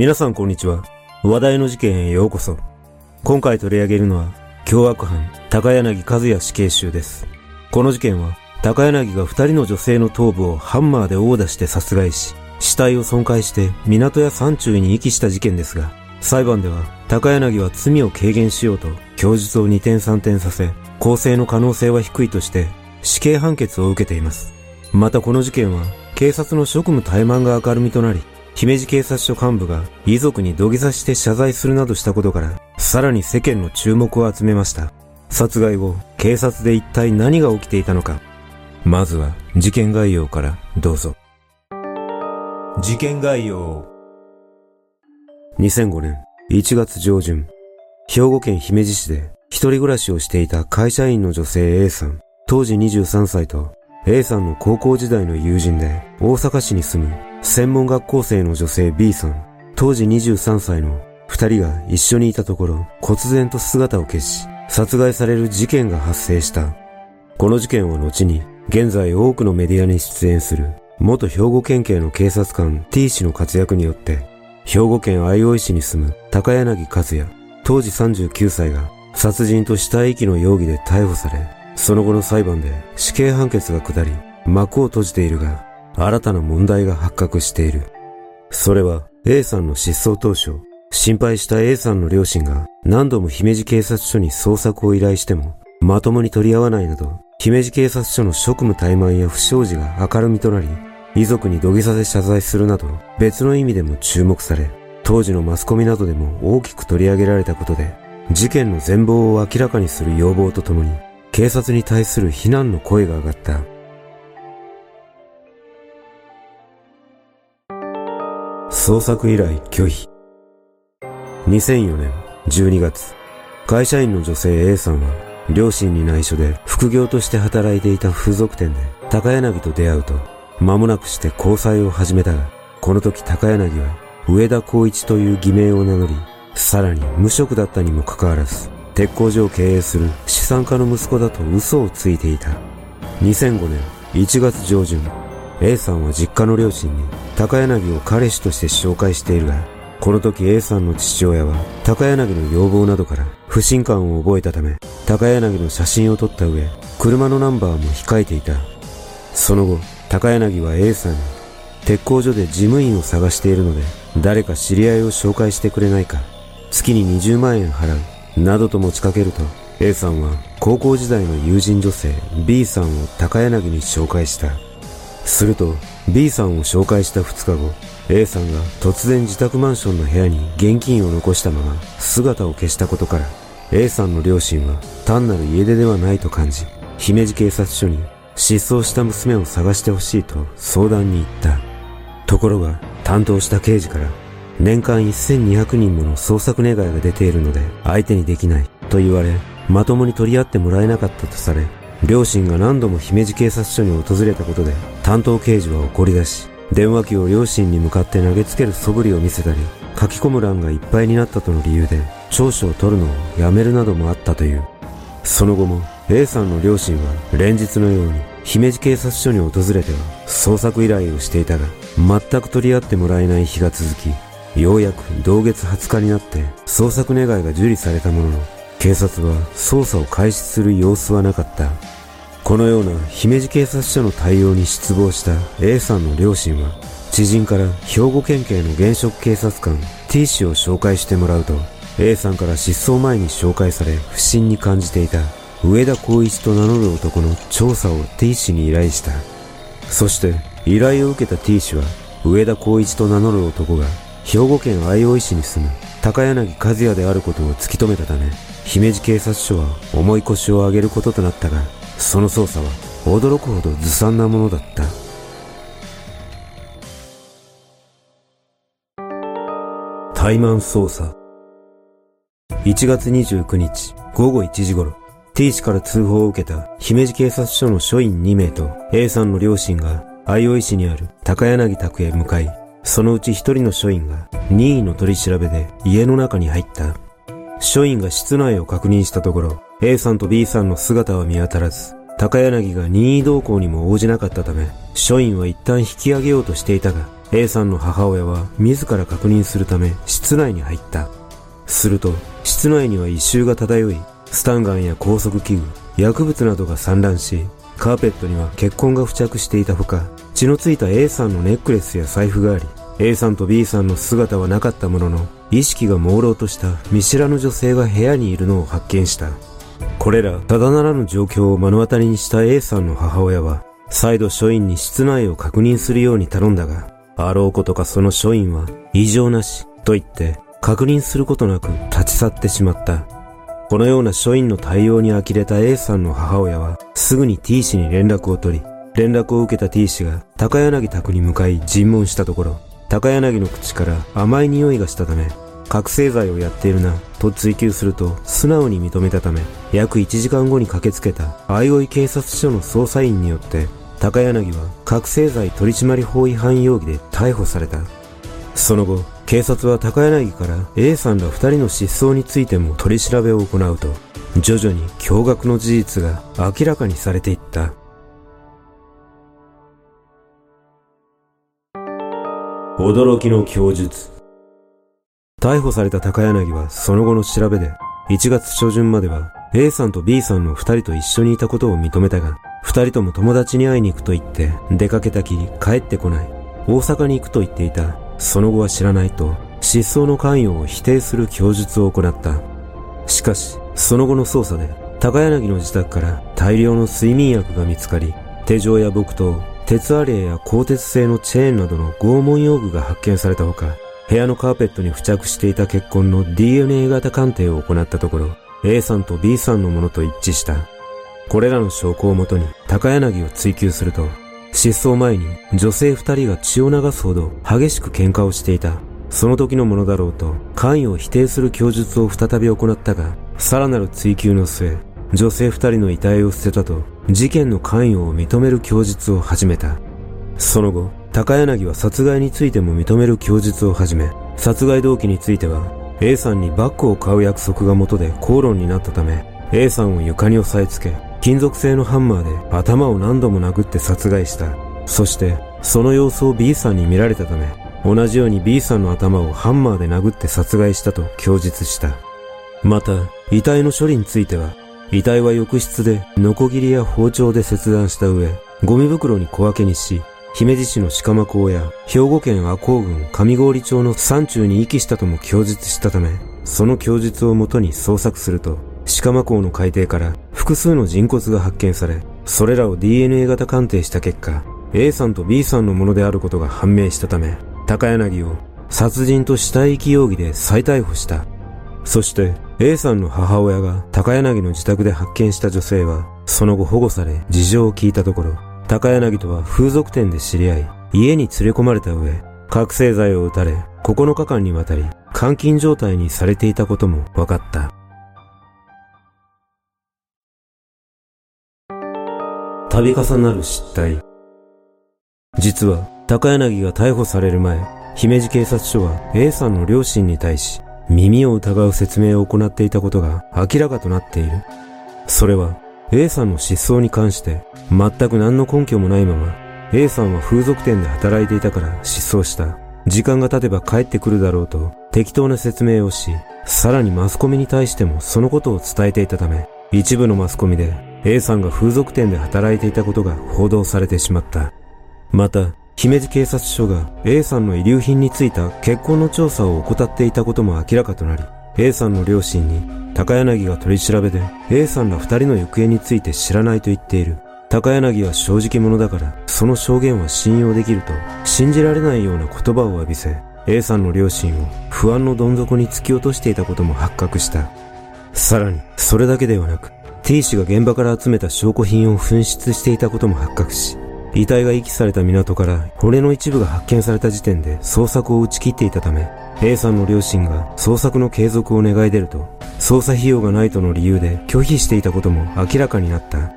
皆さんこんにちは。話題の事件へようこそ。今回取り上げるのは、凶悪犯、高柳和也死刑囚です。この事件は、高柳が二人の女性の頭部をハンマーで殴打して殺害し、死体を損壊して港や山中に遺棄した事件ですが、裁判では高柳は罪を軽減しようと供述を二転三転させ、公正の可能性は低いとして死刑判決を受けています。またこの事件は警察の職務怠慢が明るみとなり、姫路警察署幹部が遺族に土下座して謝罪するなどしたことから、さらに世間の注目を集めました。殺害後、警察で一体何が起きていたのか。まずは、事件概要からどうぞ。事件概要。2005年1月上旬、兵庫県姫路市で一人暮らしをしていた会社員の女性 A さん、当時23歳と A さんの高校時代の友人で大阪市に住む専門学校生の女性 B さん、当時23歳の二人が一緒にいたところ、忽然と姿を消し、殺害される事件が発生した。この事件は後に、現在多くのメディアに出演する、元兵庫県警の警察官 T 氏の活躍によって、兵庫県相生市に住む高柳和也、当時39歳が殺人と死体遺棄の容疑で逮捕され、その後の裁判で死刑判決が下り、幕を閉じているが、新たな問題が発覚している。それは A さんの失踪当初、心配した A さんの両親が何度も姫路警察署に捜索を依頼しても、まともに取り合わないなど、姫路警察署の職務怠慢や不祥事が明るみとなり、遺族に土下座で謝罪するなど、別の意味でも注目され、当時のマスコミなどでも大きく取り上げられたことで、事件の全貌を明らかにする要望とともに、警察に対する非難の声が上がった。捜索依頼拒否。2004年12月、会社員の女性 A さんは、両親に内緒で副業として働いていた風俗店で高柳と出会うと、間もなくして交際を始めたが、この時高柳は上田光一という偽名を名乗り、さらに無職だったにもかかわらず、鉄工所を経営する資産家の息子だと嘘をついていた。2005年1月上旬、A さんは実家の両親に高柳を彼氏として紹介しているが、この時 A さんの父親は高柳の要望などから不信感を覚えたため、高柳の写真を撮った上、車のナンバーも控えていた。その後、高柳は A さんに、鉄工所で事務員を探しているので、誰か知り合いを紹介してくれないか、月に20万円払う、などと持ちかけると、A さんは高校時代の友人女性 B さんを高柳に紹介した。すると B さんを紹介した2日後 A さんが突然自宅マンションの部屋に現金を残したまま姿を消したことから A さんの両親は単なる家出ではないと感じ姫路警察署に失踪した娘を探してほしいと相談に行った。ところが担当した刑事から年間1200人もの捜索願いが出ているので相手にできないと言われまともに取り合ってもらえなかったとされ両親が何度も姫路警察署に訪れたことで担当刑事は怒り出し、電話機を両親に向かって投げつける素振りを見せたり、書き込む欄がいっぱいになったとの理由で、聴取を取るのをやめるなどもあったという。その後も A さんの両親は連日のように姫路警察署に訪れては捜索依頼をしていたが、全く取り合ってもらえない日が続き、ようやく同月20日になって捜索願いが受理されたものの、警察は捜査を開始する様子はなかった。このような姫路警察署の対応に失望した A さんの両親は、知人から兵庫県警の現職警察官 T 氏を紹介してもらうと、A さんから失踪前に紹介され不審に感じていた上田光一と名乗る男の調査を T 氏に依頼した。そして依頼を受けた T 氏は上田光一と名乗る男が兵庫県相生市に住む高柳和也であることを突き止めたため、姫路警察署は重い腰を上げることとなったが、その捜査は驚くほどずさんなものだった。怠慢捜査。1月29日午後1時頃、T 氏から通報を受けた姫路警察署の署員2名と A さんの両親が相生市にある高柳宅へ向かい、そのうち一人の署員が任意の取り調べで家の中に入った。署員が室内を確認したところ、A さんと B さんの姿は見当たらず、高柳が任意同行にも応じなかったため、署員は一旦引き上げようとしていたが、A さんの母親は自ら確認するため室内に入った。すると、室内には異臭が漂い、スタンガンや拘束器具、薬物などが散乱し、カーペットには血痕が付着していたほか、血のついた A さんのネックレスや財布があり、A さんと B さんの姿はなかったものの、意識が朦朧とした見知らぬ女性が部屋にいるのを発見した。これら、ただならぬ状況を目の当たりにした A さんの母親は、再度署員に室内を確認するように頼んだが、あろうことかその署員は、異常なし、と言って、確認することなく立ち去ってしまった。このような署員の対応に呆れた A さんの母親は、すぐに T 氏に連絡を取り、連絡を受けた T 氏が高柳宅に向かい尋問したところ、高柳の口から甘い匂いがしたため、覚醒剤をやっているな、と追求すると素直に認めたため、約1時間後に駆けつけた相生警察署の捜査員によって、高柳は覚醒剤取締法違反容疑で逮捕された。その後、警察は高柳から A さんら二人の失踪についても取り調べを行うと、徐々に驚愕の事実が明らかにされていった。驚きの供述。逮捕された高柳はその後の調べで、1月初旬までは A さんと B さんの二人と一緒にいたことを認めたが、二人とも友達に会いに行くと言って出かけたきり帰ってこない。大阪に行くと言っていた。その後は知らないと、失踪の関与を否定する供述を行った。しかし、その後の捜査で、高柳の自宅から大量の睡眠薬が見つかり、手錠や木刀、鉄アレイや鋼鉄製のチェーンなどの拷問用具が発見されたほか、部屋のカーペットに付着していた血痕の DNA 型鑑定を行ったところ、A さんと B さんのものと一致した。これらの証拠をもとに高柳を追及すると、失踪前に女性二人が血を流すほど激しく喧嘩をしていた。その時のものだろうと関与を否定する供述を再び行ったが、さらなる追及の末、女性二人の遺体を捨てたと事件の関与を認める供述を始めた。その後、高柳は殺害についても認める供述を始め、殺害動機については、A さんにバッグを買う約束が元で口論になったため、A さんを床に押さえつけ、金属製のハンマーで頭を何度も殴って殺害した。そして、その様子を B さんに見られたため、同じように B さんの頭をハンマーで殴って殺害したと供述した。また、遺体の処理については、遺体は浴室でノコギリや包丁で切断した上、ゴミ袋に小分けにし、姫路市の鹿間港や兵庫県赤穂郡上郡町の山中に遺棄したとも供述したため、その供述をもとに捜索すると、鹿間港の海底から複数の人骨が発見され、それらを DNA 型鑑定した結果、A さんと B さんのものであることが判明したため、高柳を殺人と死体遺棄容疑で再逮捕した。そして A さんの母親が高柳の自宅で発見した女性は、その後保護され事情を聞いたところ、高柳とは風俗店で知り合い、家に連れ込まれた上、覚醒剤を打たれ、9日間にわたり監禁状態にされていたことも分かった。度重なる失態。実は、高柳が逮捕される前、姫路警察署は A さんの両親に対し、耳を疑う説明を行っていたことが明らかとなっている。それは A さんの失踪に関して全く何の根拠もないまま A さんは風俗店で働いていたから失踪した。時間が経てば帰ってくるだろうと適当な説明をし、さらにマスコミに対してもそのことを伝えていたため、一部のマスコミで A さんが風俗店で働いていたことが報道されてしまった。また、姫路警察署が A さんの遺留品についた結婚の調査を怠っていたことも明らかとなり、A さんの両親に高柳が取り調べで A さんら二人の行方について知らないと言っている。高柳は正直者だから、その証言は信用できると、信じられないような言葉を浴びせ、A さんの両親を不安のどん底に突き落としていたことも発覚した。さらに、それだけではなく、T 氏が現場から集めた証拠品を紛失していたことも発覚し、遺体が遺棄された港から骨の一部が発見された時点で捜索を打ち切っていたため、A さんの両親が捜索の継続を願い出ると、捜査費用がないとの理由で拒否していたことも明らかになった。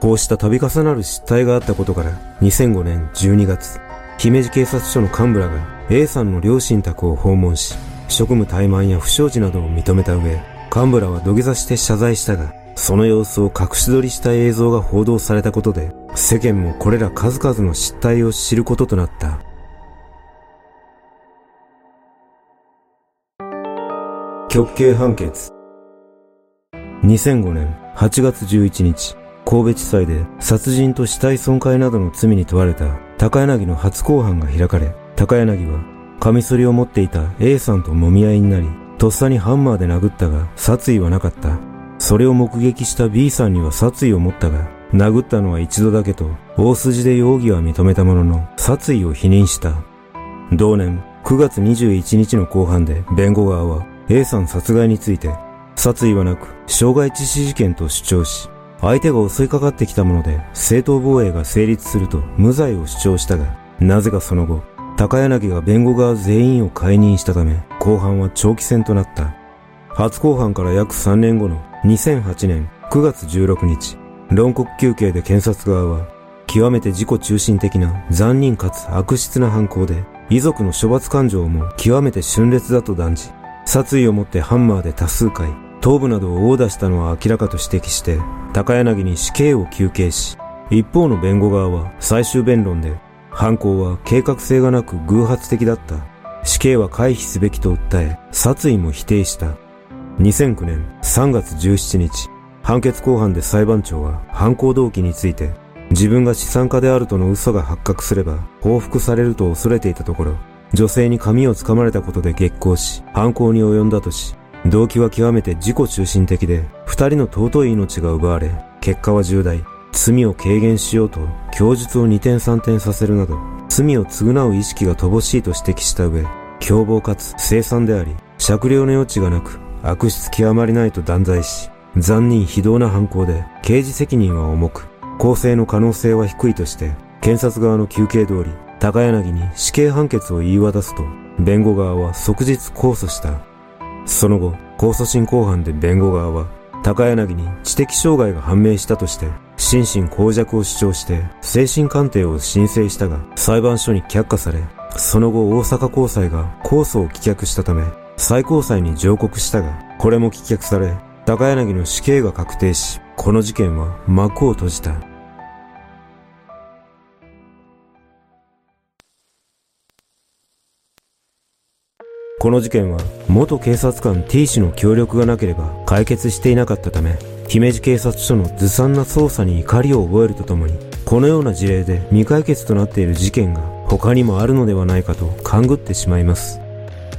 こうした度重なる失態があったことから、2005年12月、姫路警察署の幹部らが A さんの両親宅を訪問し、職務怠慢や不祥事などを認めた上、幹部らは土下座して謝罪したが、その様子を隠し撮りした映像が報道されたことで、世間もこれら数々の失態を知ることとなった。極刑判決。2005年8月11日、神戸地裁で殺人と死体損壊などの罪に問われた高柳の初公判が開かれ、高柳はカミソリを持っていた A さんと揉み合いになり、とっさにハンマーで殴ったが殺意はなかった。それを目撃した B さんには殺意を持ったが、殴ったのは一度だけと、大筋で容疑は認めたものの、殺意を否認した。同年9月21日の公判で弁護側は A さん殺害について、殺意はなく、傷害致死事件と主張し、相手が襲いかかってきたもので正当防衛が成立すると無罪を主張したが、なぜかその後、高柳が弁護側全員を解任したため、後半は長期戦となった。初公判から約3年後の2008年9月16日、論告休刑で検察側は、極めて自己中心的な残忍かつ悪質な犯行で、遺族の処罰感情も極めて峻烈だと断じ、殺意をもってハンマーで多数回、頭部などを殴打したのは明らかと指摘して、高柳に死刑を求刑し、一方の弁護側は最終弁論で、犯行は計画性がなく偶発的だった。死刑は回避すべきと訴え、殺意も否定した。2009年3月17日、判決公判で裁判長は犯行動機について、自分が資産家であるとの嘘が発覚すれば報復されると恐れていたところ、女性に髪をつかまれたことで激高し、犯行に及んだとし、動機は極めて自己中心的で、二人の尊い命が奪われ、結果は重大。罪を軽減しようと、供述を二転三転させるなど、罪を償う意識が乏しいと指摘した上、凶暴かつ凄惨であり、酌量の余地がなく、悪質極まりないと断罪し、残忍非道な犯行で、刑事責任は重く、公正の可能性は低いとして、検察側の求刑通り、高柳に死刑判決を言い渡すと、弁護側は即日控訴した。その後、控訴審公判で弁護側は、高柳に知的障害が判明したとして、心神耗弱を主張して精神鑑定を申請したが、裁判所に却下され、その後大阪高裁が控訴を棄却したため、最高裁に上告したが、これも棄却され、高柳の死刑が確定し、この事件は幕を閉じた。この事件は元警察官 T 氏の協力がなければ解決していなかったため、姫路警察署のずさんな捜査に怒りを覚えるとともに、このような事例で未解決となっている事件が他にもあるのではないかと勘ぐってしまいます。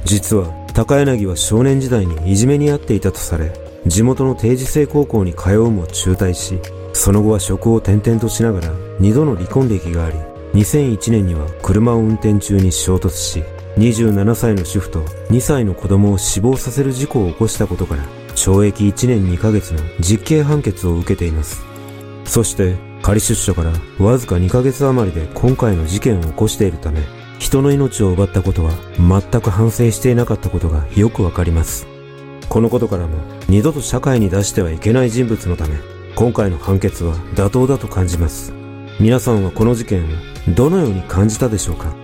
実は高柳は少年時代にいじめにあっていたとされ、地元の定時制高校に通うも中退し、その後は職を転々としながら2度の離婚歴があり、2001年には車を運転中に衝突し、27歳の主婦と2歳の子供を死亡させる事故を起こしたことから、懲役1年2ヶ月の実刑判決を受けています。そして、仮出所からわずか2ヶ月余りで今回の事件を起こしているため、人の命を奪ったことは全く反省していなかったことがよくわかります。このことからも二度と社会に出してはいけない人物のため、今回の判決は妥当だと感じます。皆さんはこの事件をどのように感じたでしょうか？